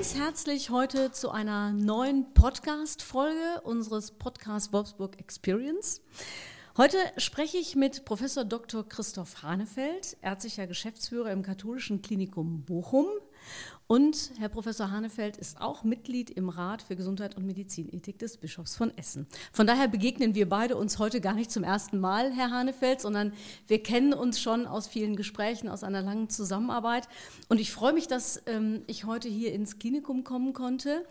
ganz herzlich heute zu einer neuen Podcast-Folge unseres Podcast Wolfsburg Experience. Heute spreche ich mit Professor Dr. Christoph Hanefeld, ärztlicher Geschäftsführer im Katholischen Klinikum Bochum. Und Herr Professor Hanefeld ist auch Mitglied im Rat für Gesundheit und Medizinethik des Bischofs von Essen. Von daher begegnen wir beide uns heute gar nicht zum ersten Mal, Herr Hanefeld, sondern wir kennen uns schon aus vielen Gesprächen, aus einer langen Zusammenarbeit. Und ich freue mich, dass ähm, ich heute hier ins Klinikum kommen konnte,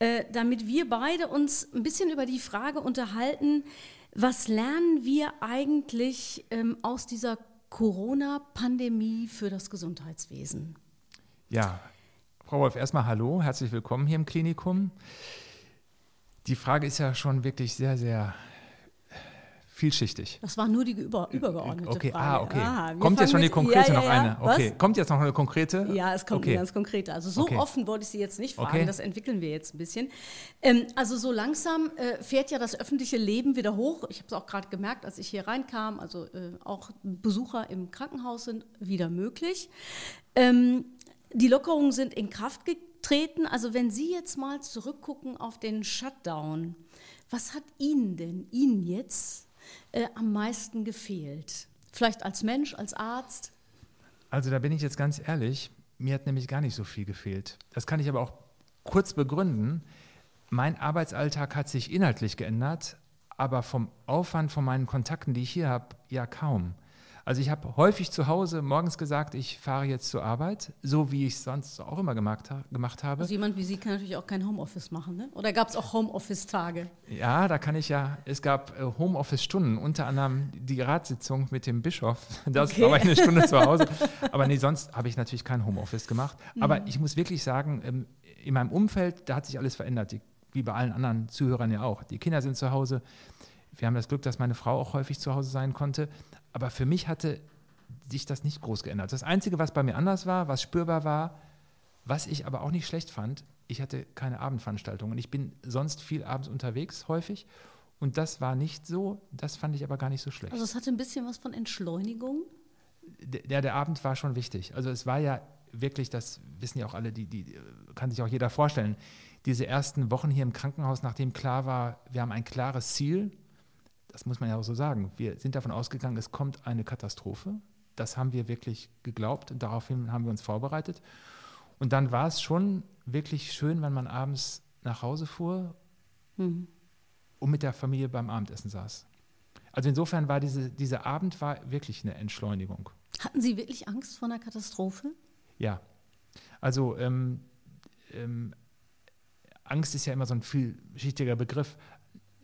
äh, damit wir beide uns ein bisschen über die Frage unterhalten, was lernen wir eigentlich ähm, aus dieser Corona-Pandemie für das Gesundheitswesen? Ja, Frau Wolf, erstmal hallo, herzlich willkommen hier im Klinikum. Die Frage ist ja schon wirklich sehr, sehr vielschichtig. Das war nur die über, übergeordnete okay, Frage. Ah, okay. Ah, kommt jetzt schon die konkrete ja, ja, noch eine? Okay. Was? Kommt jetzt noch eine konkrete? Ja, es kommt okay. eine ganz konkrete. Also so okay. offen wollte ich Sie jetzt nicht fragen, das entwickeln wir jetzt ein bisschen. Ähm, also so langsam äh, fährt ja das öffentliche Leben wieder hoch. Ich habe es auch gerade gemerkt, als ich hier reinkam. Also äh, auch Besucher im Krankenhaus sind wieder möglich. Ähm, die Lockerungen sind in Kraft getreten. Also wenn Sie jetzt mal zurückgucken auf den Shutdown, was hat Ihnen denn, Ihnen jetzt äh, am meisten gefehlt? Vielleicht als Mensch, als Arzt? Also da bin ich jetzt ganz ehrlich, mir hat nämlich gar nicht so viel gefehlt. Das kann ich aber auch kurz begründen. Mein Arbeitsalltag hat sich inhaltlich geändert, aber vom Aufwand von meinen Kontakten, die ich hier habe, ja kaum. Also ich habe häufig zu Hause morgens gesagt, ich fahre jetzt zur Arbeit, so wie ich es sonst auch immer gemacht, gemacht habe. Also jemand wie Sie kann natürlich auch kein Homeoffice machen, ne? Oder gab es auch Homeoffice-Tage? Ja, da kann ich ja, es gab äh, Homeoffice-Stunden, unter anderem die Ratssitzung mit dem Bischof. Das okay. war eine Stunde zu Hause. Aber nee, sonst habe ich natürlich kein Homeoffice gemacht. Aber mhm. ich muss wirklich sagen, ähm, in meinem Umfeld, da hat sich alles verändert, wie bei allen anderen Zuhörern ja auch. Die Kinder sind zu Hause. Wir haben das Glück, dass meine Frau auch häufig zu Hause sein konnte. Aber für mich hatte sich das nicht groß geändert. Das Einzige, was bei mir anders war, was spürbar war, was ich aber auch nicht schlecht fand, ich hatte keine Abendveranstaltungen. Ich bin sonst viel abends unterwegs, häufig. Und das war nicht so, das fand ich aber gar nicht so schlecht. Also es hatte ein bisschen was von Entschleunigung? Der, der Abend war schon wichtig. Also es war ja wirklich, das wissen ja auch alle, die, die kann sich auch jeder vorstellen, diese ersten Wochen hier im Krankenhaus, nachdem klar war, wir haben ein klares Ziel, das muss man ja auch so sagen, wir sind davon ausgegangen, es kommt eine Katastrophe. Das haben wir wirklich geglaubt und daraufhin haben wir uns vorbereitet. Und dann war es schon wirklich schön, wenn man abends nach Hause fuhr mhm. und mit der Familie beim Abendessen saß. Also insofern war diese, dieser Abend war wirklich eine Entschleunigung. Hatten Sie wirklich Angst vor einer Katastrophe? Ja. Also ähm, ähm, Angst ist ja immer so ein vielschichtiger Begriff.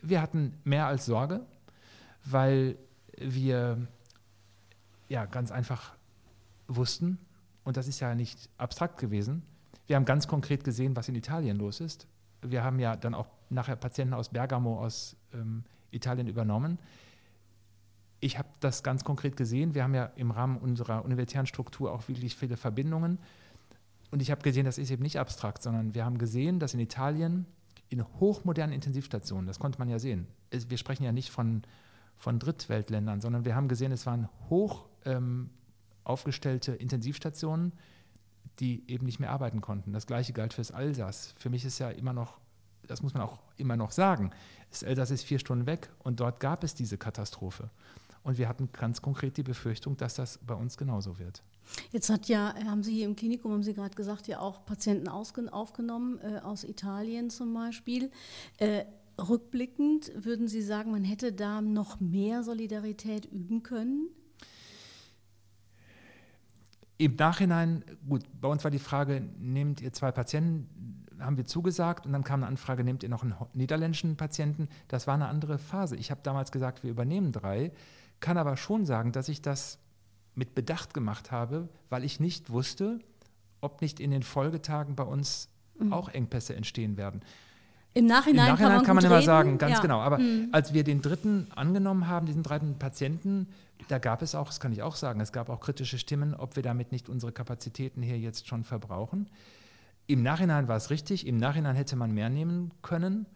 Wir hatten mehr als Sorge weil wir ja ganz einfach wussten, und das ist ja nicht abstrakt gewesen, wir haben ganz konkret gesehen, was in Italien los ist. Wir haben ja dann auch nachher Patienten aus Bergamo, aus ähm, Italien übernommen. Ich habe das ganz konkret gesehen. Wir haben ja im Rahmen unserer universitären Struktur auch wirklich viele Verbindungen. Und ich habe gesehen, das ist eben nicht abstrakt, sondern wir haben gesehen, dass in Italien in hochmodernen Intensivstationen, das konnte man ja sehen, wir sprechen ja nicht von von Drittweltländern, sondern wir haben gesehen, es waren hoch ähm, aufgestellte Intensivstationen, die eben nicht mehr arbeiten konnten. Das gleiche galt fürs Alsace. Für mich ist ja immer noch, das muss man auch immer noch sagen, das Elsass ist vier Stunden weg und dort gab es diese Katastrophe. Und wir hatten ganz konkret die Befürchtung, dass das bei uns genauso wird. Jetzt hat ja, haben Sie hier im Klinikum, haben Sie gerade gesagt, ja auch Patienten aufgenommen, äh, aus Italien zum Beispiel. Äh, Rückblickend würden Sie sagen, man hätte da noch mehr Solidarität üben können? Im Nachhinein, gut, bei uns war die Frage, nehmt ihr zwei Patienten, haben wir zugesagt und dann kam eine Anfrage, nehmt ihr noch einen niederländischen Patienten? Das war eine andere Phase. Ich habe damals gesagt, wir übernehmen drei, kann aber schon sagen, dass ich das mit Bedacht gemacht habe, weil ich nicht wusste, ob nicht in den Folgetagen bei uns mhm. auch Engpässe entstehen werden. Im Nachhinein, Im Nachhinein kann man, kann man immer reden. sagen, ganz ja. genau. Aber mhm. als wir den dritten angenommen haben, diesen dritten Patienten, da gab es auch, das kann ich auch sagen, es gab auch kritische Stimmen, ob wir damit nicht unsere Kapazitäten hier jetzt schon verbrauchen. Im Nachhinein war es richtig, im Nachhinein hätte man mehr nehmen können,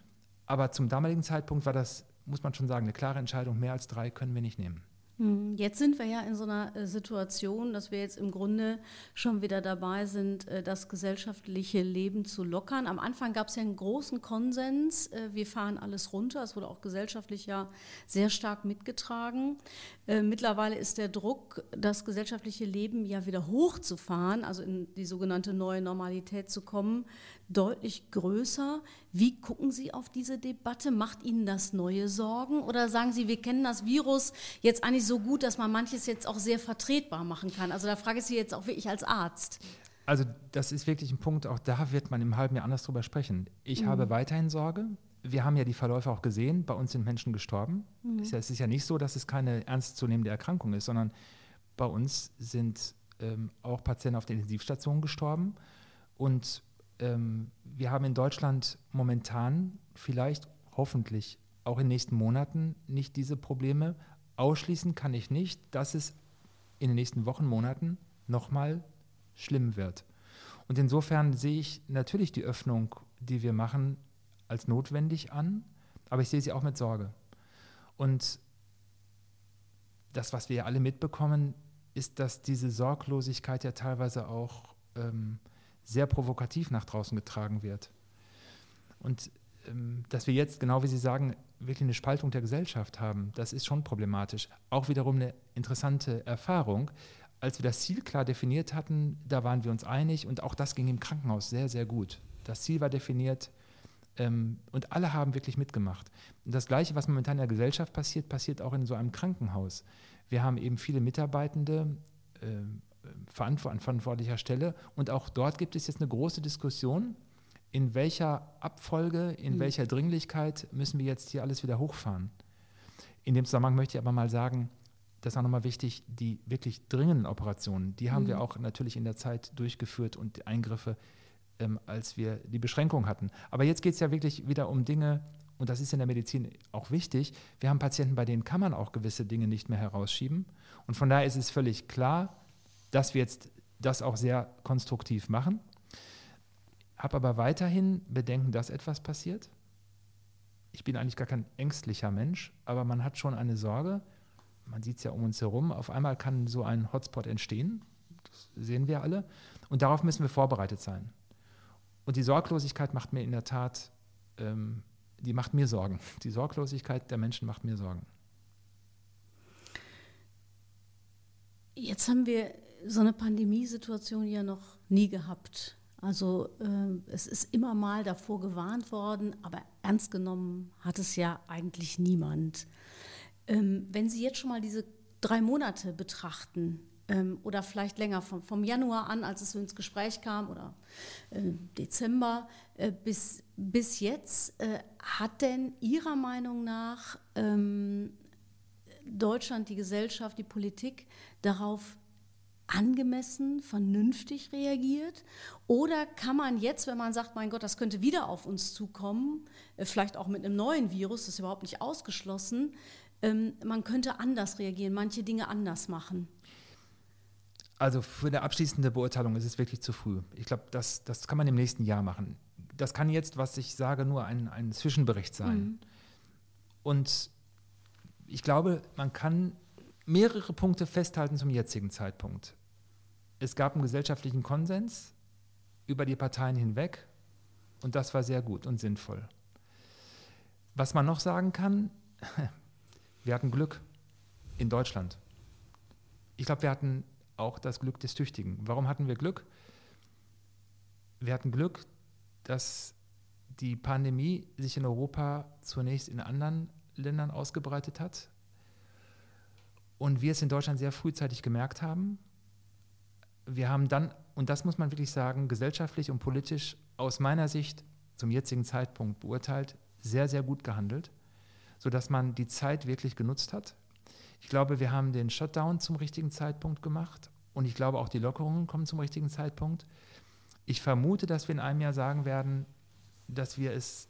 aber zum damaligen Zeitpunkt war das, muss man schon sagen, eine klare Entscheidung, mehr als drei können wir nicht nehmen. Hm, jetzt sind wir ja in so einer äh, Situation, dass wir jetzt im Grunde schon wieder dabei sind, äh, das gesellschaftliche Leben zu lockern. Am Anfang gab es ja einen großen Konsens, äh, wir fahren alles runter. Es wurde auch gesellschaftlich ja sehr stark mitgetragen. Mittlerweile ist der Druck, das gesellschaftliche Leben ja wieder hochzufahren, also in die sogenannte neue Normalität zu kommen, deutlich größer. Wie gucken Sie auf diese Debatte? Macht Ihnen das neue Sorgen? Oder sagen Sie, wir kennen das Virus jetzt eigentlich so gut, dass man manches jetzt auch sehr vertretbar machen kann? Also da frage ich Sie jetzt auch wirklich als Arzt. Also das ist wirklich ein Punkt, auch da wird man im halben Jahr anders drüber sprechen. Ich mhm. habe weiterhin Sorge. Wir haben ja die Verläufe auch gesehen, bei uns sind Menschen gestorben. Mhm. Es ist ja nicht so, dass es keine ernstzunehmende Erkrankung ist, sondern bei uns sind ähm, auch Patienten auf der Intensivstation gestorben. Und ähm, wir haben in Deutschland momentan vielleicht, hoffentlich auch in den nächsten Monaten nicht diese Probleme. Ausschließen kann ich nicht, dass es in den nächsten Wochen, Monaten nochmal schlimm wird. Und insofern sehe ich natürlich die Öffnung, die wir machen, als notwendig an, aber ich sehe sie auch mit Sorge. Und das, was wir ja alle mitbekommen, ist, dass diese Sorglosigkeit ja teilweise auch ähm, sehr provokativ nach draußen getragen wird. Und ähm, dass wir jetzt, genau wie Sie sagen, wirklich eine Spaltung der Gesellschaft haben, das ist schon problematisch. Auch wiederum eine interessante Erfahrung. Als wir das Ziel klar definiert hatten, da waren wir uns einig und auch das ging im Krankenhaus sehr, sehr gut. Das Ziel war definiert ähm, und alle haben wirklich mitgemacht. Und das Gleiche, was momentan in der Gesellschaft passiert, passiert auch in so einem Krankenhaus. Wir haben eben viele Mitarbeitende, äh, verantwortlicher Stelle. Und auch dort gibt es jetzt eine große Diskussion, in welcher Abfolge, in mhm. welcher Dringlichkeit müssen wir jetzt hier alles wieder hochfahren. In dem Zusammenhang möchte ich aber mal sagen, das ist auch nochmal wichtig, die wirklich dringenden Operationen, die haben mhm. wir auch natürlich in der Zeit durchgeführt und die Eingriffe, ähm, als wir die Beschränkung hatten. Aber jetzt geht es ja wirklich wieder um Dinge, und das ist in der Medizin auch wichtig, wir haben Patienten, bei denen kann man auch gewisse Dinge nicht mehr herausschieben. Und von daher ist es völlig klar, dass wir jetzt das auch sehr konstruktiv machen. Habe aber weiterhin Bedenken, dass etwas passiert. Ich bin eigentlich gar kein ängstlicher Mensch, aber man hat schon eine Sorge. Man sieht es ja um uns herum. Auf einmal kann so ein Hotspot entstehen. Das sehen wir alle. Und darauf müssen wir vorbereitet sein. Und die Sorglosigkeit macht mir in der Tat, ähm, die macht mir Sorgen. Die Sorglosigkeit der Menschen macht mir Sorgen. Jetzt haben wir so eine Pandemiesituation ja noch nie gehabt. Also äh, es ist immer mal davor gewarnt worden, aber ernst genommen hat es ja eigentlich niemand. Ähm, wenn Sie jetzt schon mal diese drei Monate betrachten, ähm, oder vielleicht länger vom, vom, Januar an, als es ins Gespräch kam, oder äh, Dezember äh, bis, bis jetzt, äh, hat denn Ihrer Meinung nach ähm, Deutschland, die Gesellschaft, die Politik darauf angemessen, vernünftig reagiert? Oder kann man jetzt, wenn man sagt, mein Gott, das könnte wieder auf uns zukommen, äh, vielleicht auch mit einem neuen Virus, das ist überhaupt nicht ausgeschlossen, ähm, man könnte anders reagieren, manche Dinge anders machen? Also für eine abschließende Beurteilung ist es wirklich zu früh. Ich glaube, das, das kann man im nächsten Jahr machen. Das kann jetzt, was ich sage, nur ein, ein Zwischenbericht sein. Mhm. Und ich glaube, man kann mehrere Punkte festhalten zum jetzigen Zeitpunkt. Es gab einen gesellschaftlichen Konsens über die Parteien hinweg und das war sehr gut und sinnvoll. Was man noch sagen kann, wir hatten Glück in Deutschland. Ich glaube, wir hatten auch das Glück des Tüchtigen. Warum hatten wir Glück? Wir hatten Glück, dass die Pandemie sich in Europa zunächst in anderen Ländern ausgebreitet hat, und wir es in Deutschland sehr frühzeitig gemerkt haben. Wir haben dann, und das muss man wirklich sagen, gesellschaftlich und politisch aus meiner Sicht zum jetzigen Zeitpunkt beurteilt, sehr, sehr gut gehandelt, sodass man die Zeit wirklich genutzt hat. Ich glaube, wir haben den Shutdown zum richtigen Zeitpunkt gemacht und ich glaube auch die Lockerungen kommen zum richtigen Zeitpunkt. Ich vermute, dass wir in einem Jahr sagen werden, dass wir es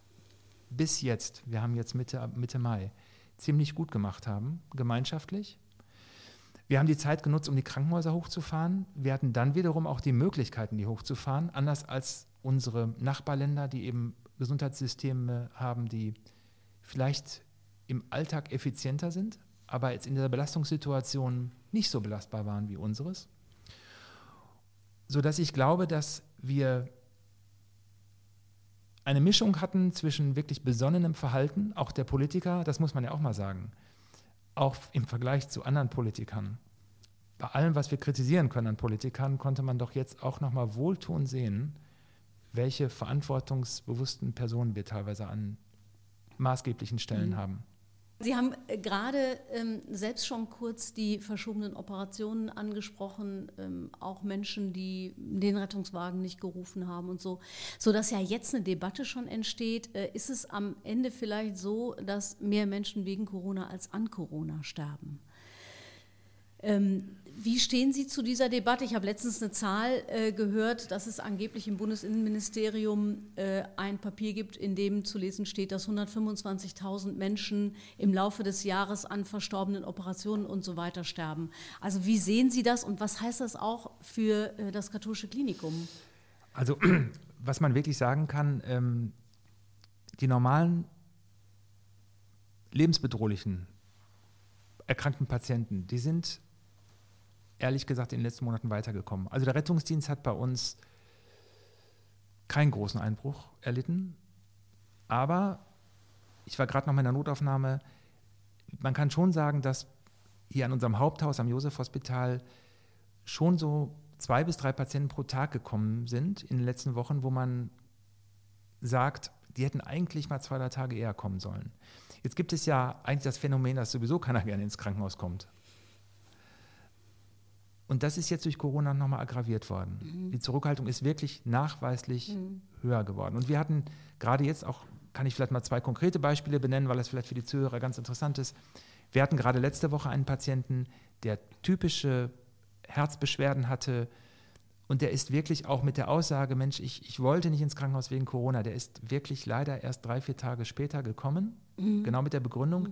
bis jetzt, wir haben jetzt Mitte, Mitte Mai, ziemlich gut gemacht haben, gemeinschaftlich. Wir haben die Zeit genutzt, um die Krankenhäuser hochzufahren. Wir hatten dann wiederum auch die Möglichkeiten, die hochzufahren, anders als unsere Nachbarländer, die eben Gesundheitssysteme haben, die vielleicht im Alltag effizienter sind, aber jetzt in dieser Belastungssituation nicht so belastbar waren wie unseres. Sodass ich glaube, dass wir eine Mischung hatten zwischen wirklich besonnenem Verhalten, auch der Politiker, das muss man ja auch mal sagen, auch im Vergleich zu anderen Politikern. Bei allem, was wir kritisieren können an Politikern, konnte man doch jetzt auch nochmal wohltun sehen, welche verantwortungsbewussten Personen wir teilweise an maßgeblichen Stellen mhm. haben. Sie haben äh, gerade ähm, selbst schon kurz die verschobenen Operationen angesprochen, ähm, auch Menschen, die den Rettungswagen nicht gerufen haben und so, sodass ja jetzt eine Debatte schon entsteht. Äh, ist es am Ende vielleicht so, dass mehr Menschen wegen Corona als an Corona sterben? Ähm, wie stehen Sie zu dieser Debatte? Ich habe letztens eine Zahl äh, gehört, dass es angeblich im Bundesinnenministerium äh, ein Papier gibt, in dem zu lesen steht, dass 125.000 Menschen im Laufe des Jahres an verstorbenen Operationen und so weiter sterben. Also wie sehen Sie das und was heißt das auch für äh, das katholische Klinikum? Also was man wirklich sagen kann, ähm, die normalen lebensbedrohlichen erkrankten Patienten, die sind ehrlich gesagt in den letzten Monaten weitergekommen. Also der Rettungsdienst hat bei uns keinen großen Einbruch erlitten, aber ich war gerade noch mal in der Notaufnahme. Man kann schon sagen, dass hier an unserem Haupthaus am Josef-Hospital schon so zwei bis drei Patienten pro Tag gekommen sind in den letzten Wochen, wo man sagt, die hätten eigentlich mal zwei, drei Tage eher kommen sollen. Jetzt gibt es ja eigentlich das Phänomen, dass sowieso keiner gerne ins Krankenhaus kommt. Und das ist jetzt durch Corona nochmal aggraviert worden. Mhm. Die Zurückhaltung ist wirklich nachweislich mhm. höher geworden. Und wir hatten gerade jetzt auch, kann ich vielleicht mal zwei konkrete Beispiele benennen, weil das vielleicht für die Zuhörer ganz interessant ist. Wir hatten gerade letzte Woche einen Patienten, der typische Herzbeschwerden hatte, und der ist wirklich auch mit der Aussage, Mensch, ich, ich wollte nicht ins Krankenhaus wegen Corona, der ist wirklich leider erst drei, vier Tage später gekommen, mhm. genau mit der Begründung.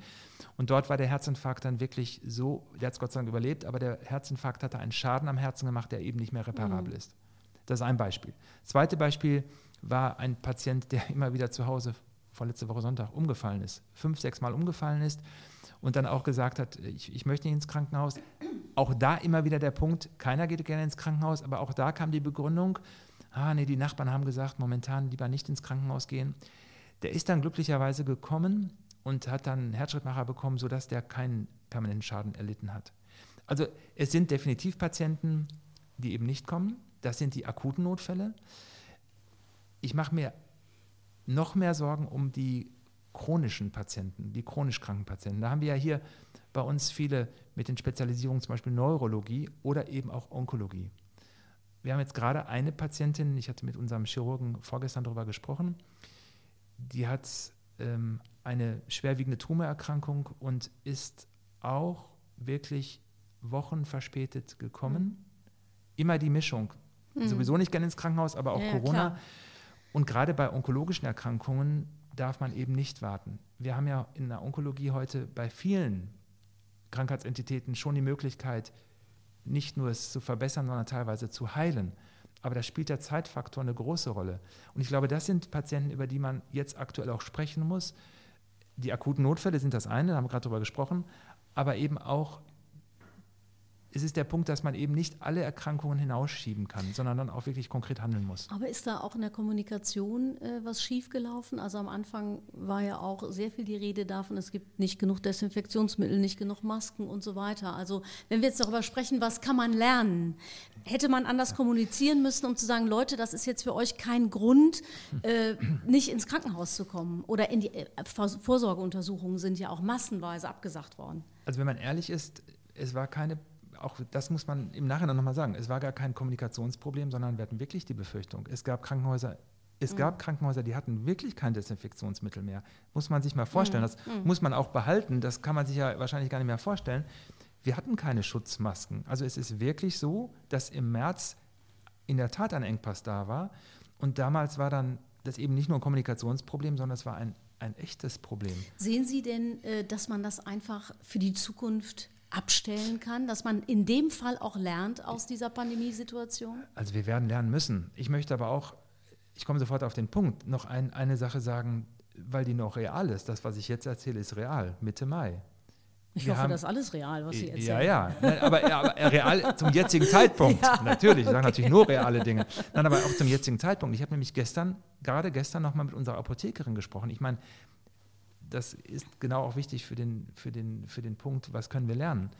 Und dort war der Herzinfarkt dann wirklich so, der hat es Gott sei Dank überlebt, aber der Herzinfarkt hatte einen Schaden am Herzen gemacht, der eben nicht mehr reparabel mhm. ist. Das ist ein Beispiel. Das zweite Beispiel war ein Patient, der immer wieder zu Hause vorletzte Woche Sonntag umgefallen ist, fünf, sechs Mal umgefallen ist und dann auch gesagt hat, ich, ich möchte nicht ins Krankenhaus. Auch da immer wieder der Punkt, keiner geht gerne ins Krankenhaus, aber auch da kam die Begründung, ah nee, die Nachbarn haben gesagt, momentan lieber nicht ins Krankenhaus gehen. Der ist dann glücklicherweise gekommen und hat dann einen Herzschrittmacher bekommen, sodass der keinen permanenten Schaden erlitten hat. Also es sind definitiv Patienten, die eben nicht kommen. Das sind die akuten Notfälle. Ich mache mir noch mehr Sorgen um die chronischen Patienten, die chronisch kranken Patienten. Da haben wir ja hier bei uns viele mit den Spezialisierungen zum Beispiel Neurologie oder eben auch Onkologie. Wir haben jetzt gerade eine Patientin, ich hatte mit unserem Chirurgen vorgestern darüber gesprochen, die hat ähm, eine schwerwiegende Tumorerkrankung und ist auch wirklich Wochen verspätet gekommen. Mhm. Immer die Mischung. Mhm. Sowieso nicht gerne ins Krankenhaus, aber auch ja, Corona. Klar. Und gerade bei onkologischen Erkrankungen darf man eben nicht warten. Wir haben ja in der Onkologie heute bei vielen Krankheitsentitäten schon die Möglichkeit, nicht nur es zu verbessern, sondern teilweise zu heilen. Aber da spielt der Zeitfaktor eine große Rolle. Und ich glaube, das sind Patienten, über die man jetzt aktuell auch sprechen muss. Die akuten Notfälle sind das eine, da haben wir gerade darüber gesprochen, aber eben auch es ist der Punkt, dass man eben nicht alle Erkrankungen hinausschieben kann, sondern dann auch wirklich konkret handeln muss. Aber ist da auch in der Kommunikation äh, was schiefgelaufen? Also am Anfang war ja auch sehr viel die Rede davon, es gibt nicht genug Desinfektionsmittel, nicht genug Masken und so weiter. Also wenn wir jetzt darüber sprechen, was kann man lernen? Hätte man anders kommunizieren müssen, um zu sagen, Leute, das ist jetzt für euch kein Grund, äh, nicht ins Krankenhaus zu kommen? Oder in die äh, Vorsorgeuntersuchungen sind ja auch massenweise abgesagt worden. Also wenn man ehrlich ist, es war keine auch das muss man im Nachhinein nochmal sagen, es war gar kein Kommunikationsproblem, sondern wir hatten wirklich die Befürchtung, es gab Krankenhäuser, es mhm. gab Krankenhäuser, die hatten wirklich kein Desinfektionsmittel mehr. Muss man sich mal vorstellen. Mhm. Das mhm. muss man auch behalten. Das kann man sich ja wahrscheinlich gar nicht mehr vorstellen. Wir hatten keine Schutzmasken. Also es ist wirklich so, dass im März in der Tat ein Engpass da war. Und damals war dann das eben nicht nur ein Kommunikationsproblem, sondern es war ein, ein echtes Problem. Sehen Sie denn, äh, dass man das einfach für die Zukunft abstellen kann, dass man in dem Fall auch lernt aus dieser Pandemiesituation? Also wir werden lernen müssen. Ich möchte aber auch, ich komme sofort auf den Punkt, noch ein, eine Sache sagen, weil die noch real ist. Das, was ich jetzt erzähle, ist real, Mitte Mai. Ich Wir hoffe, haben- das ist alles real, was Sie Ja, erzählen. ja, Nein, aber, ja, aber real zum jetzigen Zeitpunkt. natürlich, ich sage natürlich nur reale Dinge. Nein, aber auch zum jetzigen Zeitpunkt. Ich habe nämlich gestern, gerade gestern nochmal mit unserer Apothekerin gesprochen. Ich meine, das ist genau auch wichtig für den, für, den, für den Punkt, was können wir lernen.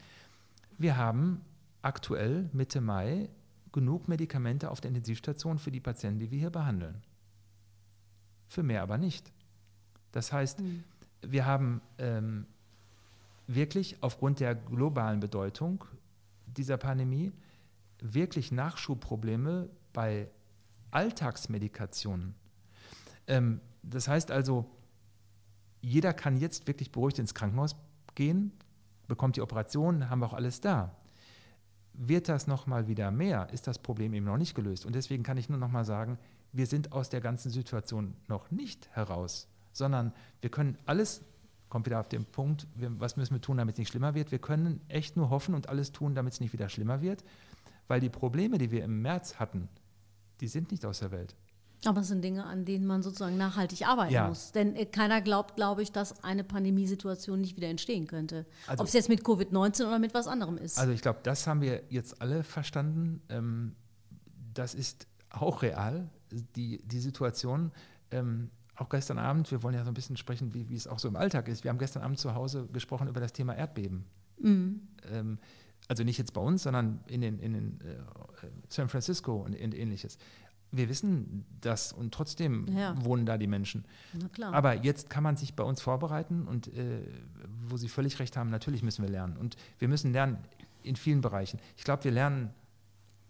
Wir haben aktuell Mitte Mai genug Medikamente auf der Intensivstation für die Patienten, die wir hier behandeln. Für mehr aber nicht. Das heißt, Hm. wir haben ähm, wirklich aufgrund der globalen Bedeutung dieser Pandemie wirklich Nachschubprobleme bei Alltagsmedikationen. Ähm, das heißt also, jeder kann jetzt wirklich beruhigt ins Krankenhaus gehen, bekommt die Operation, haben wir auch alles da. Wird das nochmal wieder mehr, ist das Problem eben noch nicht gelöst. Und deswegen kann ich nur nochmal sagen, wir sind aus der ganzen Situation noch nicht heraus, sondern wir können alles, kommt wieder auf den Punkt, was müssen wir tun, damit es nicht schlimmer wird. Wir können echt nur hoffen und alles tun, damit es nicht wieder schlimmer wird, weil die Probleme, die wir im März hatten, die sind nicht aus der Welt. Aber es sind Dinge, an denen man sozusagen nachhaltig arbeiten Ja. muss. Denn äh, keiner glaubt, glaube ich, dass eine Pandemiesituation nicht wieder entstehen könnte. Also- Ob es jetzt mit Covid-19 oder mit was anderem ist. Also ich glaube, das haben wir jetzt alle verstanden. Ähm, das ist auch real, die, die Situation. Ähm, auch gestern Abend, wir wollen ja so ein bisschen sprechen, wie, wie es auch so im Alltag ist. Wir haben gestern Abend zu Hause gesprochen über das Thema Erdbeben. Mhm. Ähm, also nicht jetzt bei uns, sondern in, den, in den, äh, San Francisco und, und ähnliches. Wir wissen das und trotzdem Ja. wohnen da die Menschen. Aber jetzt kann man sich bei uns vorbereiten und äh, wo Sie völlig recht haben, natürlich müssen wir lernen. Und wir müssen lernen in vielen Bereichen. Ich glaube, wir lernen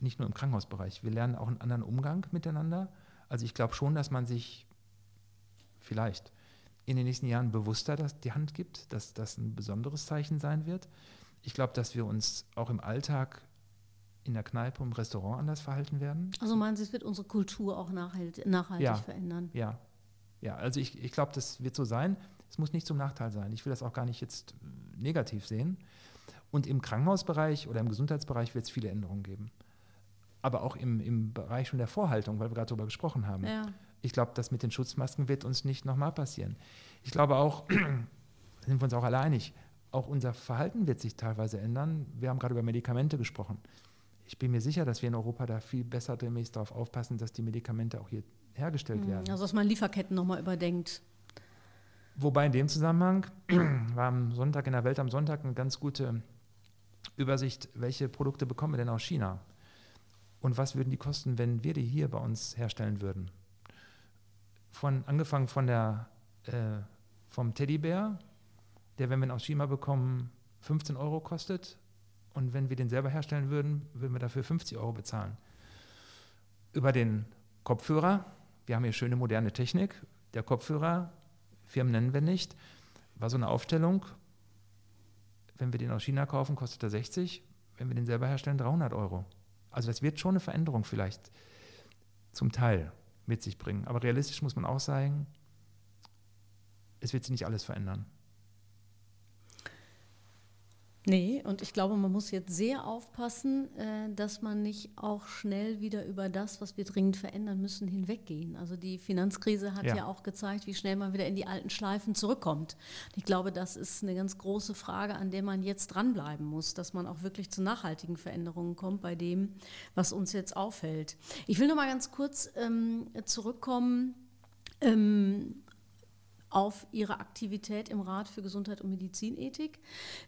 nicht nur im Krankenhausbereich, wir lernen auch einen anderen Umgang miteinander. Also ich glaube schon, dass man sich vielleicht in den nächsten Jahren bewusster das, die Hand gibt, dass das ein besonderes Zeichen sein wird. Ich glaube, dass wir uns auch im Alltag in der Kneipe, im Restaurant anders verhalten werden. also meinen Sie, es wird unsere Kultur auch nachhalt, nachhaltig Ja. verändern? Ja, ja, also ich, ich glaube, das wird so sein. Es muss nicht zum Nachteil sein. Ich will das auch gar nicht jetzt äh, negativ sehen. Und im Krankenhausbereich oder im Gesundheitsbereich wird es viele Änderungen geben. Aber auch im, im Bereich schon der Vorhaltung, weil wir gerade darüber gesprochen haben. Ja. Ich glaube, das mit den Schutzmasken wird uns nicht nochmal passieren. Ich glaube auch, sind wir uns auch alle einig, auch unser Verhalten wird sich teilweise ändern. Wir haben gerade über Medikamente gesprochen. Ich bin mir sicher, dass wir in Europa da viel besser demnächst darauf aufpassen, dass die Medikamente auch hier hergestellt werden. Also dass man Lieferketten nochmal überdenkt. Wobei in dem Zusammenhang war am Sonntag in der Welt am Sonntag eine ganz gute Übersicht, welche Produkte bekommen wir denn aus China und was würden die kosten, wenn wir die hier bei uns herstellen würden. Von, angefangen von der, äh, vom Teddybär, der, wenn wir ihn aus China bekommen, 15 Euro kostet und wenn wir den selber herstellen würden, würden wir dafür 50 Euro bezahlen. Über den Kopfhörer, wir haben hier schöne moderne Technik, der Kopfhörer Firmen nennen wir nicht, war so eine Aufstellung. Wenn wir den aus China kaufen, kostet er 60, wenn wir den selber herstellen, 300 Euro. Also das wird schon eine Veränderung vielleicht zum Teil mit sich bringen. Aber realistisch muss man auch sagen, es wird sich nicht alles verändern. Nee, und ich glaube, man muss jetzt sehr aufpassen, äh, dass man nicht auch schnell wieder über das, was wir dringend verändern müssen, hinweggehen. Also die Finanzkrise hat ja. Ja. auch gezeigt, wie schnell man wieder in die alten Schleifen zurückkommt. Ich glaube, das ist eine ganz große Frage, an der man jetzt dranbleiben muss, dass man auch wirklich zu nachhaltigen Veränderungen kommt bei dem, was uns jetzt auffällt. Ich will noch mal ganz kurz ähm, zurückkommen. Ähm, auf ihre Aktivität im Rat für Gesundheit und Medizinethik.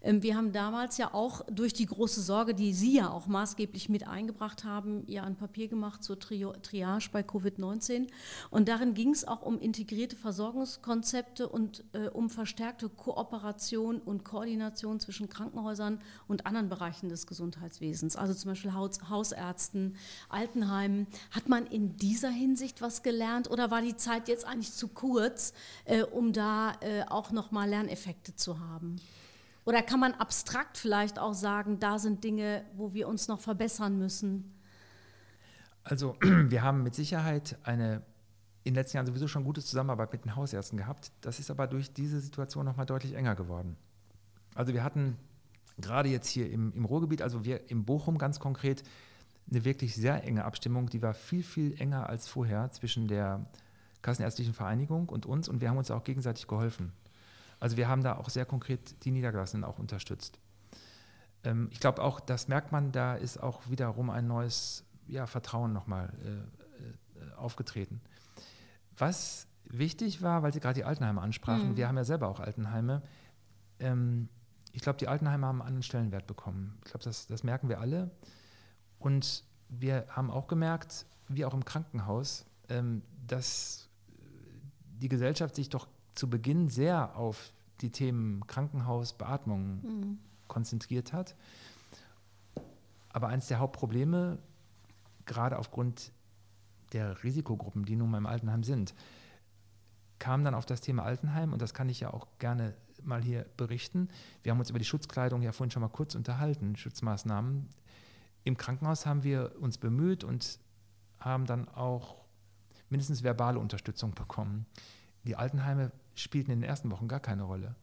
Ähm, Wir haben damals ja auch durch die große Sorge, die Sie ja auch maßgeblich mit eingebracht haben, ja ein Papier gemacht zur Triage bei Covid-19. Und darin ging es auch um integrierte Versorgungskonzepte und äh, um verstärkte Kooperation und Koordination zwischen Krankenhäusern und anderen Bereichen des Gesundheitswesens, also zum Beispiel Haus Hausärzten, Altenheimen. Hat man in dieser Hinsicht was gelernt oder war die Zeit jetzt eigentlich zu kurz, äh, um da äh, auch nochmal Lerneffekte zu haben? Oder kann man abstrakt vielleicht auch sagen, da sind Dinge, wo wir uns noch verbessern müssen? Also wir haben mit Sicherheit eine in den letzten Jahren sowieso schon gute Zusammenarbeit mit den Hausärzten gehabt. Das ist aber durch diese Situation nochmal deutlich enger geworden. Also wir hatten gerade jetzt hier im, im Ruhrgebiet, also wir im Bochum ganz konkret, eine wirklich sehr enge Abstimmung, die war viel, viel enger als vorher zwischen der Kassenärztlichen Vereinigung und uns und wir haben uns auch gegenseitig geholfen. Also wir haben da auch sehr konkret die Niedergelassenen auch unterstützt. Ähm, ich glaube auch, das merkt man, da ist auch wiederum ein neues ja, Vertrauen nochmal äh, äh, aufgetreten. Was wichtig war, weil Sie gerade die Altenheime ansprachen, mhm. wir haben ja selber auch Altenheime, ähm, ich glaube, die Altenheime haben einen anderen Stellenwert bekommen. Ich glaube, das, das merken wir alle. Und wir haben auch gemerkt, wie auch im Krankenhaus, ähm, dass die Gesellschaft sich doch zu Beginn sehr auf die Themen Krankenhaus, Beatmung mhm. konzentriert hat. Aber eines der Hauptprobleme, gerade aufgrund der Risikogruppen, die nun mal im Altenheim sind, kam dann auf das Thema Altenheim und das kann ich ja auch gerne mal hier berichten. Wir haben uns über die Schutzkleidung ja vorhin schon mal kurz unterhalten, Schutzmaßnahmen. Im Krankenhaus haben wir uns bemüht und haben dann auch mindestens verbale Unterstützung bekommen. Die Altenheime spielten in den ersten Wochen gar keine Rolle.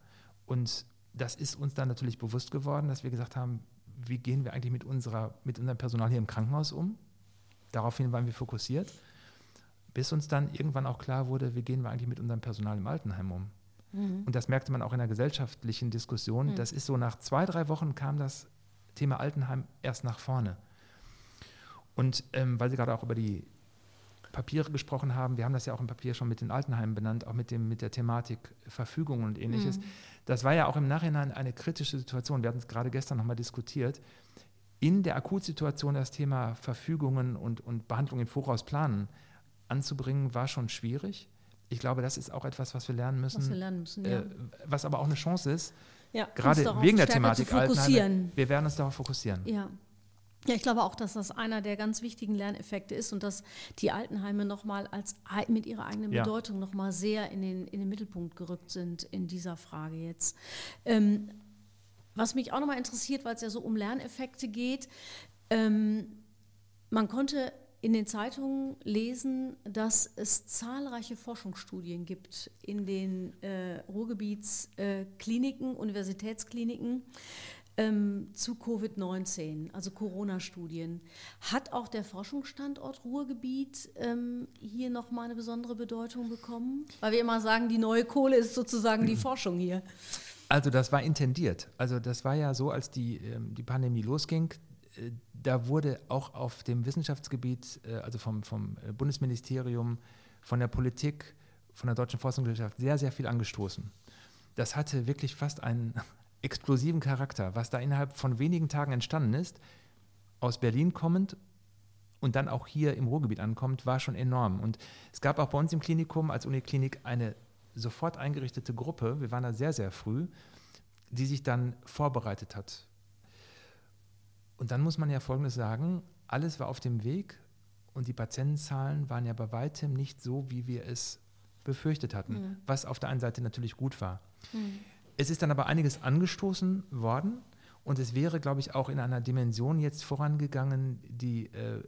Und das ist uns dann natürlich bewusst geworden, dass wir gesagt haben, wie gehen wir eigentlich mit, unserer, mit unserem Personal hier im Krankenhaus um? Daraufhin waren wir fokussiert, bis uns dann irgendwann auch klar wurde, wie gehen wir eigentlich mit unserem Personal im Altenheim um? Mhm. Und das merkte man auch in der gesellschaftlichen Diskussion. Mhm. Das ist so, nach zwei, drei Wochen kam das Thema Altenheim erst nach vorne. Und ähm, weil Sie gerade auch über die Papiere gesprochen haben, wir haben das ja auch im Papier schon mit den Altenheimen benannt, auch mit, dem, mit der Thematik Verfügung und ähnliches. Mhm. Das war ja auch im Nachhinein eine kritische Situation. Wir hatten es gerade gestern nochmal diskutiert. In der Akutsituation das Thema Verfügungen und, und Behandlung im Voraus planen anzubringen, war schon schwierig. Ich glaube, das ist auch etwas, was wir lernen müssen. Was wir lernen müssen, ja. Äh, was aber auch eine Chance ist, ja, gerade wegen der Thematik Altenheime. Wir werden uns darauf fokussieren. Ja. Ja, ich glaube auch, dass das einer der ganz wichtigen Lerneffekte ist und dass die Altenheime nochmal als mit ihrer eigenen ja. Bedeutung nochmal sehr in den, in den Mittelpunkt gerückt sind in dieser Frage jetzt. Ähm, was mich auch nochmal interessiert, weil es ja so um Lerneffekte geht, ähm, man konnte in den Zeitungen lesen, dass es zahlreiche Forschungsstudien gibt in den äh, Ruhrgebietskliniken, äh, Universitätskliniken ähm, zu Covid-19, also Corona-Studien. Hat auch der Forschungsstandort Ruhrgebiet ähm, hier nochmal eine besondere Bedeutung bekommen? Weil wir immer sagen, die neue Kohle ist sozusagen die Forschung hier. Also das war intendiert. Also das war ja so, als die, ähm, die Pandemie losging, äh, da wurde auch auf dem Wissenschaftsgebiet, äh, also vom, vom äh, Bundesministerium, von der Politik, von der Deutschen Forschungsgesellschaft sehr, sehr viel angestoßen. Das hatte wirklich fast einen explosiven Charakter, was da innerhalb von wenigen Tagen entstanden ist, aus Berlin kommend und dann auch hier im Ruhrgebiet ankommt, war schon enorm. Und es gab auch bei uns im Klinikum als Uniklinik eine sofort eingerichtete Gruppe, wir waren da sehr, sehr früh, die sich dann vorbereitet hat und dann muss man ja Folgendes sagen, alles war auf dem Weg und die Patientenzahlen waren ja bei weitem nicht so, wie wir es befürchtet hatten, mhm. was auf der einen Seite natürlich gut war. Mhm. Es ist dann aber einiges angestoßen worden und es wäre, glaube ich, auch in einer Dimension jetzt vorangegangen, die äh, äh,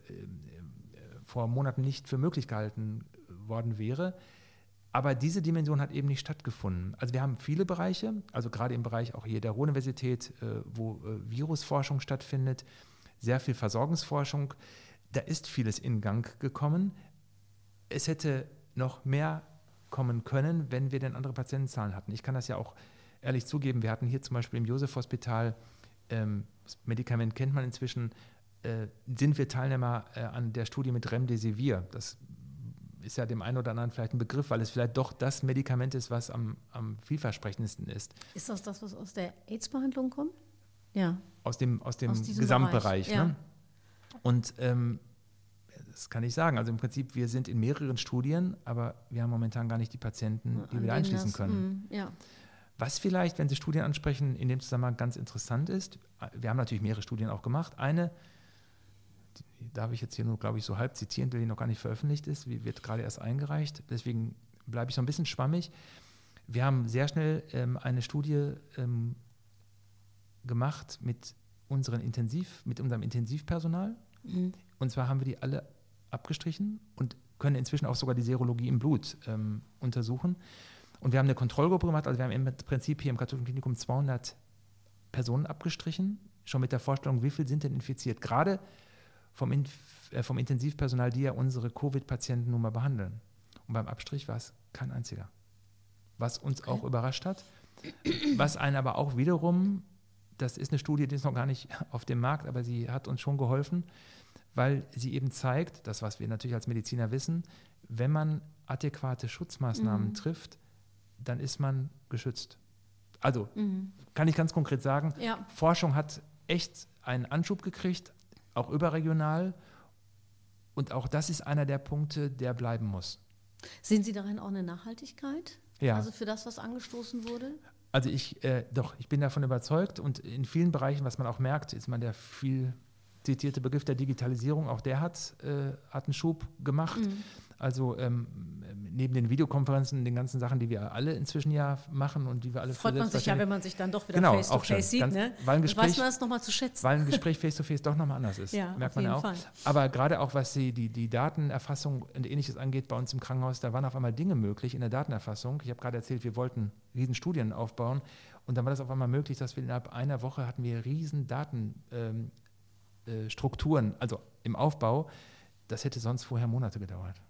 vor Monaten nicht für möglich gehalten worden wäre. Aber diese Dimension hat eben nicht stattgefunden. Also wir haben viele Bereiche, also gerade im Bereich auch hier der Ruhr-Universität, äh, wo äh, Virusforschung stattfindet, sehr viel Versorgungsforschung. Da ist vieles in Gang gekommen. Es hätte noch mehr kommen können, wenn wir denn andere Patientenzahlen hatten. Ich kann das ja auch ehrlich zugeben. Wir hatten hier zum Beispiel im Josef-Hospital, ähm, das Medikament kennt man inzwischen, äh, sind wir Teilnehmer äh, an der Studie mit Remdesivir. Das ist ja dem einen oder anderen vielleicht ein Begriff, weil es vielleicht doch das Medikament ist, was am, am vielversprechendsten ist. Ist das das, was aus der AIDS-Behandlung kommt? Ja. Aus dem, aus dem aus Gesamtbereich. Ja. Ne? Und ähm, das kann ich sagen. Also im Prinzip, wir sind in mehreren Studien, aber wir haben momentan gar nicht die Patienten, die An wir einschließen das, können. Mh, ja. Was vielleicht, wenn Sie Studien ansprechen, in dem Zusammenhang ganz interessant ist, wir haben natürlich mehrere Studien auch gemacht. Eine die darf ich jetzt hier nur, glaube ich, so halb zitieren, weil die noch gar nicht veröffentlicht ist, wird gerade erst eingereicht. Deswegen bleibe ich so ein bisschen schwammig. Wir haben sehr schnell ähm, eine Studie ähm, gemacht mit, unseren Intensiv, mit unserem Intensivpersonal. Mhm. Und zwar haben wir die alle abgestrichen und können inzwischen auch sogar die Serologie im Blut ähm, untersuchen. Und wir haben eine Kontrollgruppe gemacht, also wir haben im Prinzip hier im Katholischen Klinikum 200 Personen abgestrichen, schon mit der Vorstellung, wie viele sind denn infiziert. Gerade vom, äh, vom Intensivpersonal, die ja unsere Covid-Patienten nun mal behandeln. Und beim Abstrich war es kein einziger. Was uns okay. auch überrascht hat, Was einen aber auch wiederum, das ist eine Studie, die ist noch gar nicht auf dem Markt, aber sie hat uns schon geholfen, weil sie eben zeigt, das, was wir natürlich als Mediziner wissen, wenn man adäquate Schutzmaßnahmen mhm. trifft, dann ist man geschützt. Also mhm. kann ich ganz konkret sagen, ja. Forschung hat echt einen Anschub gekriegt, auch überregional. Und auch das ist einer der Punkte, der bleiben muss. Sehen Sie darin auch eine Nachhaltigkeit? Ja. Also für das, was angestoßen wurde? Also ich, äh, doch, ich bin davon überzeugt und in vielen Bereichen, was man auch merkt, ist man der viel zitierte Begriff der Digitalisierung, auch der hat, äh, hat einen Schub gemacht. Mhm. Also ähm, neben den Videokonferenzen, den ganzen Sachen, die wir alle inzwischen ja machen und die wir alle Freut man sich ja, wenn man sich dann doch wieder genau, face to face sieht, ganz, ne? Weil ein Gespräch, weiß man das nochmal zu schätzen. Weil ein Gespräch face to face doch nochmal anders ist. Ja, merkt man ja auch. Fall. Aber gerade auch, was die, die, die Datenerfassung und ähnliches angeht, bei uns im Krankenhaus, da waren auf einmal Dinge möglich in der Datenerfassung. Ich habe gerade erzählt, wir wollten riesen Studien aufbauen und dann war das auf einmal möglich, dass wir innerhalb einer Woche hatten wir riesen Datenstrukturen, ähm, äh, also im Aufbau. Das hätte sonst vorher Monate gedauert.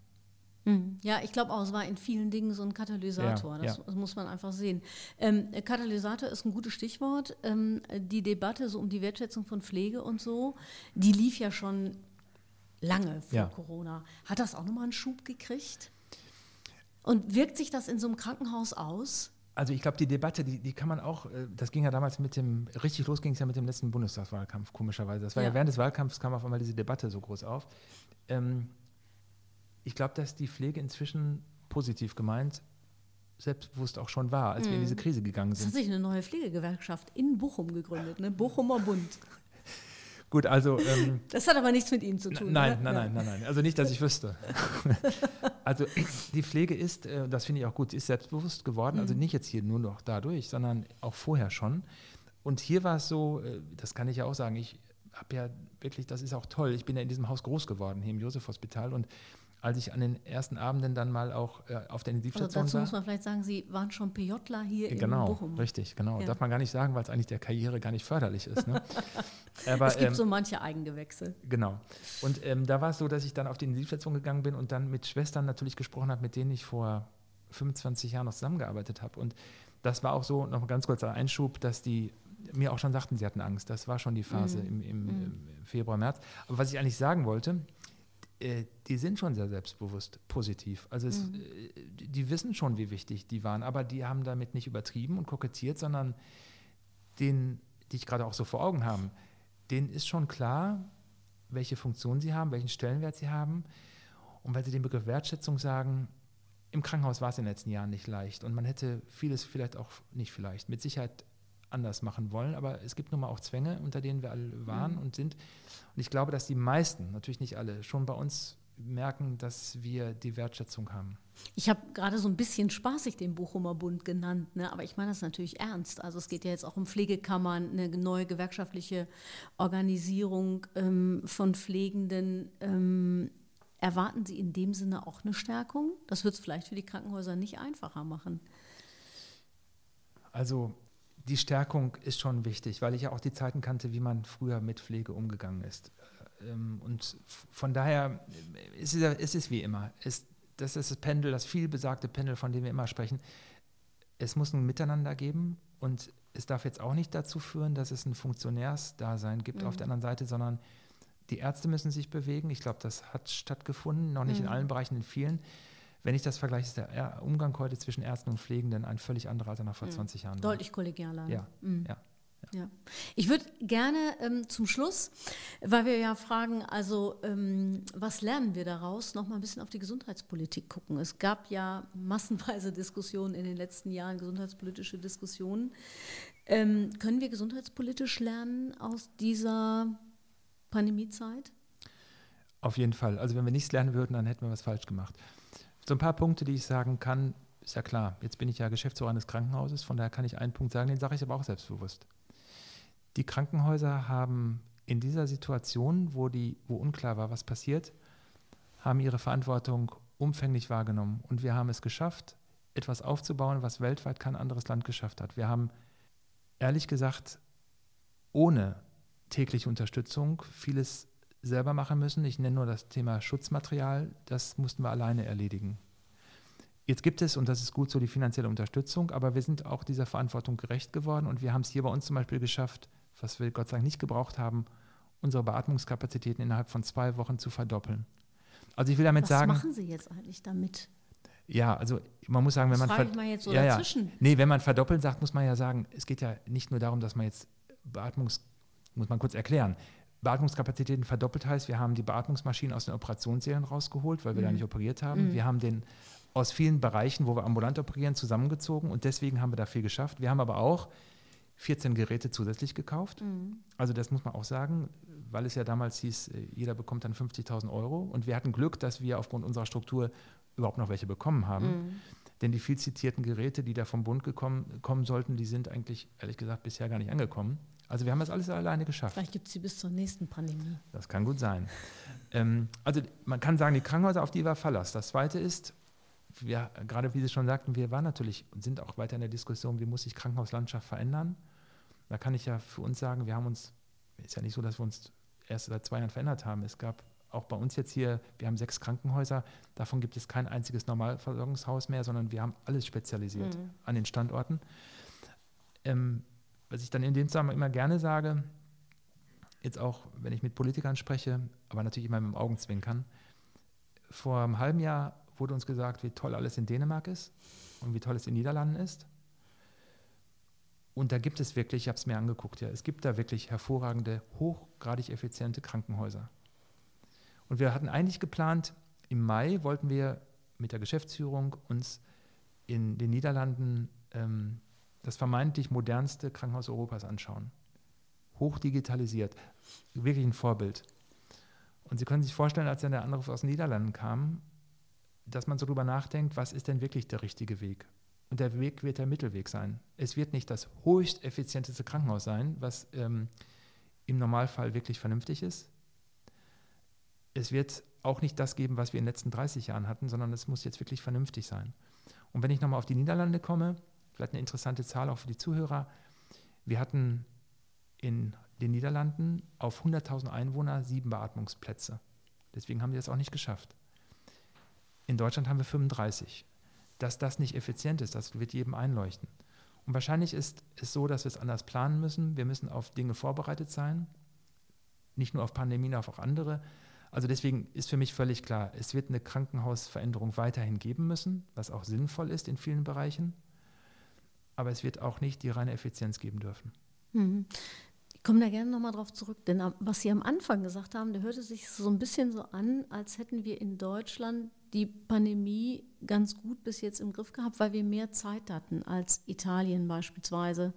Mhm. Ja, ich glaube auch, es war in vielen Dingen so ein Katalysator. Ja, das, ja. das, muss man einfach sehen. Ähm, Katalysator ist ein gutes Stichwort. Ähm, die Debatte so um die Wertschätzung von Pflege und so, die lief ja schon lange vor ja. Corona. Hat das auch nochmal einen Schub gekriegt? Und wirkt sich das in so einem Krankenhaus aus? Also ich glaube, die Debatte, die, die kann man auch, äh, das ging ja damals mit dem, richtig los ging es ja mit dem letzten Bundestagswahlkampf, komischerweise. Das war ja, ja während des Wahlkampfs kam auf einmal diese Debatte so groß auf. Ähm, ich glaube, dass die Pflege inzwischen positiv gemeint selbstbewusst auch schon war, als mm. wir in diese mhm. Krise gegangen sind. Es hat sich eine neue Pflegegewerkschaft in Bochum gegründet, ne? Bochumer Bund. Gut, also. Ähm, das hat aber nichts mit Ihnen zu tun. Nein, ne? nein, nein, nein, nein. Also nicht, dass ich wüsste. also die Pflege ist, äh, das finde ich auch gut, ist selbstbewusst geworden. Also mhm. nicht jetzt hier nur noch dadurch, sondern auch vorher schon. Und hier war es so, äh, das kann ich ja auch sagen, ich habe ja wirklich, das ist auch toll. Ich bin ja in diesem Haus groß geworden, hier im Josef-Hospital. Und als ich an den ersten Abenden dann mal auch äh, auf der Intensivstation also dazu war. muss man vielleicht sagen, Sie waren schon PJler hier genau, in Bochum. Genau, richtig, genau. Ja. Darf man gar nicht sagen, weil es eigentlich der Karriere gar nicht förderlich ist. Ne? Aber, es gibt ähm, so manche Eigengewächse. Genau. Und ähm, da war es so, dass ich dann auf die Intensivstation gegangen bin und dann mit Schwestern natürlich gesprochen habe, mit denen ich vor 25 Jahren noch zusammengearbeitet habe. Und das war auch so, noch ein ganz kurzer Einschub, dass die mir auch schon sagten, sie hatten Angst. Das war schon die Phase mm. im, im, mm. im Februar, März. Aber was ich eigentlich sagen wollte, äh, die sind schon sehr selbstbewusst positiv. Also es, mhm. Äh, die wissen schon, wie wichtig die waren, aber die haben damit nicht übertrieben und kokettiert, sondern den, die ich gerade auch so vor Augen habe, denen ist schon klar, welche Funktion sie haben, welchen Stellenwert sie haben. Und weil sie den Begriff Wertschätzung sagen, im Krankenhaus war es in den letzten Jahren nicht leicht und man hätte vieles vielleicht auch nicht vielleicht, mit Sicherheit anders machen wollen, aber es gibt nun mal auch Zwänge, unter denen wir alle waren mhm. und sind. Und ich glaube, dass die meisten, natürlich nicht alle, schon bei uns merken, dass wir die Wertschätzung haben. Ich habe gerade so ein bisschen spaßig den Bochumer Bund genannt, ne? aber ich meine das natürlich ernst. Also es geht ja jetzt auch um Pflegekammern, eine neue gewerkschaftliche Organisierung ähm, von Pflegenden. Ähm, erwarten Sie in dem Sinne auch eine Stärkung? Das wird es vielleicht für die Krankenhäuser nicht einfacher machen. Also die Stärkung ist schon wichtig, weil ich ja auch die Zeiten kannte, wie man früher mit Pflege umgegangen ist. Ähm, und von daher ist es, ist es wie immer. Es, das ist das Pendel, das vielbesagte Pendel, von dem wir immer sprechen. Es muss ein Miteinander geben und es darf jetzt auch nicht dazu führen, dass es ein Funktionärsdasein gibt mhm. auf der anderen Seite, sondern die Ärzte müssen sich bewegen. Ich glaube, das hat stattgefunden, noch nicht mhm. in allen Bereichen, in vielen. Wenn ich das vergleiche, ist der Umgang heute zwischen Ärzten und Pflegenden ein völlig anderer als er noch vor mhm. 20 Jahren war. Deutlich kollegialer. Ja, mhm. ja. Ja. Ich würde gerne ähm, zum Schluss, weil wir ja fragen, also ähm, was lernen wir daraus, noch mal ein bisschen auf die Gesundheitspolitik gucken. Es gab ja massenweise Diskussionen in den letzten Jahren, gesundheitspolitische Diskussionen. Ähm, können wir gesundheitspolitisch lernen aus dieser Pandemiezeit? Auf jeden Fall. Also wenn wir nichts lernen würden, dann hätten wir was falsch gemacht. So ein paar Punkte, die ich sagen kann, ist ja klar. Jetzt bin ich ja Geschäftsführer eines Krankenhauses, von daher kann ich einen Punkt sagen, den sage ich aber auch selbstbewusst. Die Krankenhäuser haben in dieser Situation, wo, die, wo unklar war, was passiert, haben ihre Verantwortung umfänglich wahrgenommen. Und wir haben es geschafft, etwas aufzubauen, was weltweit kein anderes Land geschafft hat. Wir haben ehrlich gesagt ohne tägliche Unterstützung vieles selber machen müssen. Ich nenne nur das Thema Schutzmaterial, das mussten wir alleine erledigen. Jetzt gibt es, und das ist gut so, die finanzielle Unterstützung, aber wir sind auch dieser Verantwortung gerecht geworden und wir haben es hier bei uns zum Beispiel geschafft, was wir Gott sei Dank nicht gebraucht haben, unsere Beatmungskapazitäten innerhalb von zwei Wochen zu verdoppeln. Also ich will damit was sagen. Was machen Sie jetzt eigentlich damit? Ja, also man muss sagen, wenn das man. Ich mal jetzt so ja, dazwischen. Ja. Nee, wenn man verdoppeln sagt, muss man ja sagen, es geht ja nicht nur darum, dass man jetzt Beatmungs, muss man kurz erklären. Beatmungskapazitäten verdoppelt heißt, wir haben die Beatmungsmaschinen aus den Operationssälen rausgeholt, weil wir Mhm. da nicht operiert haben. Mhm. Wir haben den aus vielen Bereichen, wo wir ambulant operieren, zusammengezogen und deswegen haben wir da viel geschafft. Wir haben aber auch 14 Geräte zusätzlich gekauft. Mhm. Also das muss man auch sagen, weil es ja damals hieß, äh, jeder bekommt dann 50.000 Euro. Und wir hatten Glück, dass wir aufgrund unserer Struktur überhaupt noch welche bekommen haben. Mhm. Denn die viel zitierten Geräte, die da vom Bund gekommen, kommen sollten, die sind eigentlich, ehrlich gesagt, bisher gar nicht angekommen. Also wir haben das alles alleine geschafft. Vielleicht gibt es sie bis zur nächsten Pandemie. Das kann gut sein. ähm, also man kann sagen, die Krankenhäuser, auf die war Verlass. Das Zweite ist, wir, gerade wie Sie schon sagten, wir waren natürlich und sind auch weiter in der Diskussion, wie muss sich Krankenhauslandschaft verändern. Da kann ich ja für uns sagen, wir haben uns, ist ja nicht so, dass wir uns erst seit zwei Jahren verändert haben. Es gab auch bei uns jetzt hier, wir haben sechs Krankenhäuser, davon gibt es kein einziges Normalversorgungshaus mehr, sondern wir haben alles spezialisiert Mhm. an den Standorten. Ähm, was ich dann in dem Zusammenhang immer gerne sage, jetzt auch, wenn ich mit Politikern spreche, aber natürlich immer mit dem Augenzwinkern, vor einem halben Jahr wurde uns gesagt, wie toll alles in Dänemark ist und wie toll es in den Niederlanden ist. Und da gibt es wirklich, ich habe es mir angeguckt, ja, es gibt da wirklich hervorragende, hochgradig effiziente Krankenhäuser. Und wir hatten eigentlich geplant, im Mai wollten wir mit der Geschäftsführung uns in den Niederlanden ähm, das vermeintlich modernste Krankenhaus Europas anschauen. Hochdigitalisiert, wirklich ein Vorbild. Und Sie können sich vorstellen, als dann der Anruf aus den Niederlanden kam, dass man so drüber nachdenkt, was ist denn wirklich der richtige Weg? Und der Weg wird der Mittelweg sein. Es wird nicht das höchst effizienteste Krankenhaus sein, was ähm, im Normalfall wirklich vernünftig ist. Es wird auch nicht das geben, was wir in den letzten 30 Jahren hatten, sondern es muss jetzt wirklich vernünftig sein. Und wenn ich nochmal auf die Niederlande komme, vielleicht eine interessante Zahl auch für die Zuhörer. Wir hatten in den Niederlanden auf 100.000 Einwohner sieben Beatmungsplätze. Deswegen haben die das auch nicht geschafft. In Deutschland haben wir 35. Dass das nicht effizient ist, das wird jedem einleuchten. Und wahrscheinlich ist es so, dass wir es anders planen müssen. Wir müssen auf Dinge vorbereitet sein. Nicht nur auf Pandemien, auch auf andere. Also deswegen ist für mich völlig klar, es wird eine Krankenhausveränderung weiterhin geben müssen, was auch sinnvoll ist in vielen Bereichen. Aber es wird auch nicht die reine Effizienz geben dürfen. Mhm. Ich komme da gerne nochmal drauf zurück, denn was Sie am Anfang gesagt haben, da hörte sich so ein bisschen so an, als hätten wir in Deutschland die Pandemie ganz gut bis jetzt im Griff gehabt, weil wir mehr Zeit hatten als Italien beispielsweise.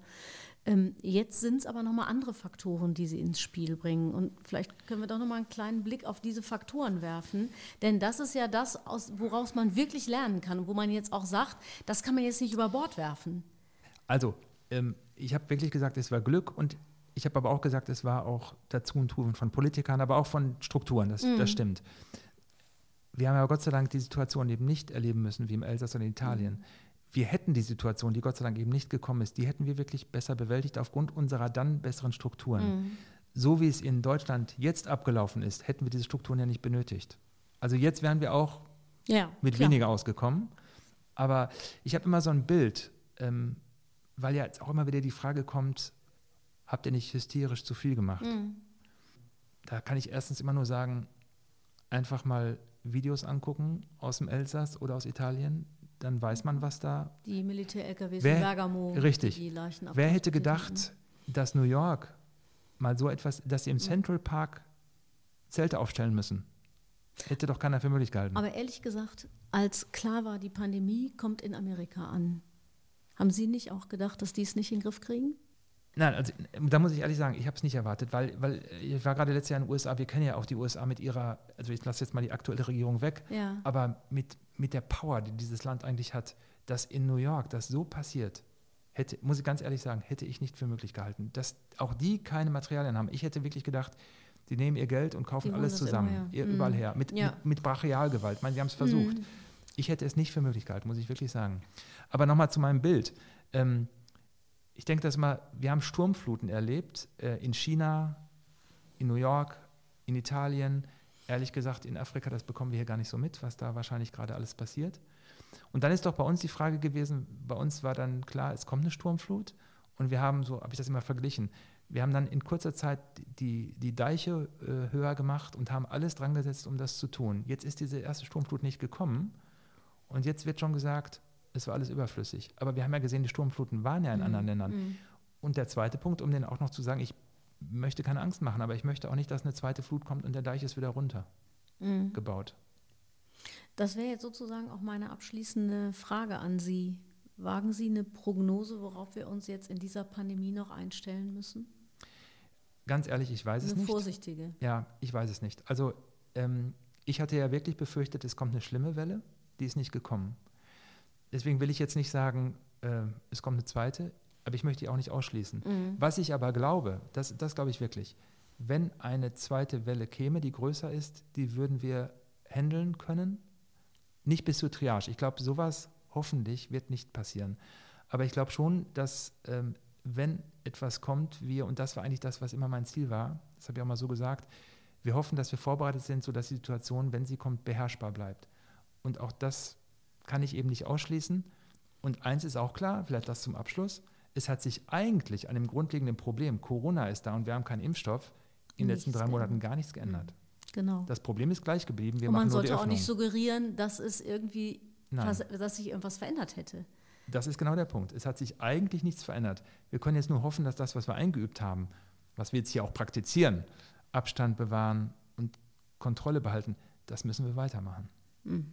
Ähm, jetzt sind es aber nochmal andere Faktoren, die Sie ins Spiel bringen. Und vielleicht können wir doch nochmal einen kleinen Blick auf diese Faktoren werfen. Denn das ist ja das, aus, woraus man wirklich lernen kann, wo man jetzt auch sagt, das kann man jetzt nicht über Bord werfen. Also, ähm, ich habe wirklich gesagt, es war Glück und ich habe aber auch gesagt, es war auch dazu ein Tun von Politikern, aber auch von Strukturen, das, Mhm. das stimmt. Wir haben ja Gott sei Dank die Situation eben nicht erleben müssen wie im Elsass oder in Italien. Mhm. Wir hätten die Situation, die Gott sei Dank eben nicht gekommen ist, die hätten wir wirklich besser bewältigt aufgrund unserer dann besseren Strukturen. Mhm. So wie es in Deutschland jetzt abgelaufen ist, hätten wir diese Strukturen ja nicht benötigt. Also jetzt wären wir auch Ja, mit klar. weniger ausgekommen. Aber ich habe immer so ein Bild, ähm, weil ja jetzt auch immer wieder die Frage kommt, habt ihr nicht hysterisch zu viel gemacht? Mhm. Da kann ich erstens immer nur sagen, einfach mal Videos angucken aus dem Elsass oder aus Italien, dann weiß man, was da. Die Militär-LKWs in Bergamo. richtig. Die Leichen Wer hätte gedacht, dass New York mal so etwas, dass sie im Central Park Zelte aufstellen müssen? Hätte doch keiner für möglich gehalten. Aber ehrlich gesagt, als klar war, die Pandemie kommt in Amerika an, haben Sie nicht auch gedacht, dass die es nicht in den Griff kriegen? Nein, also da muss ich ehrlich sagen, ich habe es nicht erwartet, weil, weil ich war gerade letztes Jahr in den USA, wir kennen ja auch die USA mit ihrer, also ich lasse jetzt mal die aktuelle Regierung weg, Ja. aber mit, mit der Power, die dieses Land eigentlich hat, dass in New York das so passiert, hätte, muss ich ganz ehrlich sagen, hätte ich nicht für möglich gehalten, dass auch die keine Materialien haben. Ich hätte wirklich gedacht, die nehmen ihr Geld und kaufen alles zusammen, immer her. ihr- Mhm. überall her, mit, Ja. mit, mit Brachialgewalt. Ich meine, sie haben es versucht. Mhm. Ich hätte es nicht für möglich gehalten, muss ich wirklich sagen. Aber nochmal zu meinem Bild. Ähm, ich denke, dass mal, wir haben Sturmfluten erlebt äh, in China, in New York, in Italien. Ehrlich gesagt, in Afrika, das bekommen wir hier gar nicht so mit, was da wahrscheinlich gerade alles passiert. Und dann ist doch bei uns die Frage gewesen, bei uns war dann klar, es kommt eine Sturmflut und wir haben, so habe ich das immer verglichen, wir haben dann in kurzer Zeit die, die Deiche äh, höher gemacht und haben alles dran gesetzt, um das zu tun. Jetzt ist diese erste Sturmflut nicht gekommen und jetzt wird schon gesagt, es war alles überflüssig. Aber wir haben ja gesehen, die Sturmfluten waren ja in mhm. anderen Ländern. Mhm. Und der zweite Punkt, um den auch noch zu sagen, ich möchte keine Angst machen, aber ich möchte auch nicht, dass eine zweite Flut kommt und der Deich ist wieder runter mhm. gebaut. Das wäre jetzt sozusagen auch meine abschließende Frage an Sie. Wagen Sie eine Prognose, worauf wir uns jetzt in dieser Pandemie noch einstellen müssen? Ganz ehrlich, ich weiß eine es nicht. Eine vorsichtige. Ja, ich weiß es nicht. Also ähm, ich hatte ja wirklich befürchtet, es kommt eine schlimme Welle. Die ist nicht gekommen. Deswegen will ich jetzt nicht sagen, äh, es kommt eine zweite aber ich möchte die auch nicht ausschließen. Mhm. Was ich aber glaube, das, das glaube ich wirklich, wenn eine zweite Welle käme, die größer ist, die würden wir handeln können. Nicht bis zur Triage. Ich glaube, sowas hoffentlich wird nicht passieren. Aber ich glaube schon, dass ähm, wenn etwas kommt, wir, und das war eigentlich das, was immer mein Ziel war, das habe ich auch mal so gesagt, wir hoffen, dass wir vorbereitet sind, sodass die Situation, wenn sie kommt, beherrschbar bleibt. Und auch das kann ich eben nicht ausschließen. Und eins ist auch klar, vielleicht das zum Abschluss, es hat sich eigentlich an dem grundlegenden Problem, Corona ist da und wir haben keinen Impfstoff, in den letzten drei Monaten gar nichts geändert. Genau. Das Problem ist gleich geblieben. Wir und man sollte auch nicht suggerieren, dass es irgendwie, was, dass sich irgendwas verändert hätte. Das ist genau der Punkt. Es hat sich eigentlich nichts verändert. Wir können jetzt nur hoffen, dass das, was wir eingeübt haben, was wir jetzt hier auch praktizieren, Abstand bewahren und Kontrolle behalten, das müssen wir weitermachen. Mhm.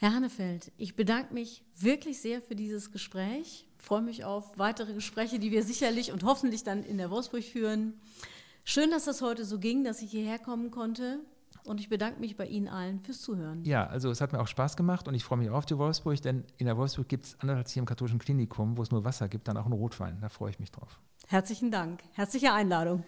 Herr Hannefeld, ich bedanke mich wirklich sehr für dieses Gespräch. Freue mich auf weitere Gespräche, die wir sicherlich und hoffentlich dann in der Wolfsburg führen. Schön, dass das heute so ging, dass ich hierher kommen konnte. Und ich bedanke mich bei Ihnen allen fürs Zuhören. Ja, also es hat mir auch Spaß gemacht und ich freue mich auch auf die Wolfsburg, denn in der Wolfsburg gibt es, anders als hier im katholischen Klinikum, wo es nur Wasser gibt, dann auch einen Rotwein. Da freue ich mich drauf. Herzlichen Dank. Herzliche Einladung.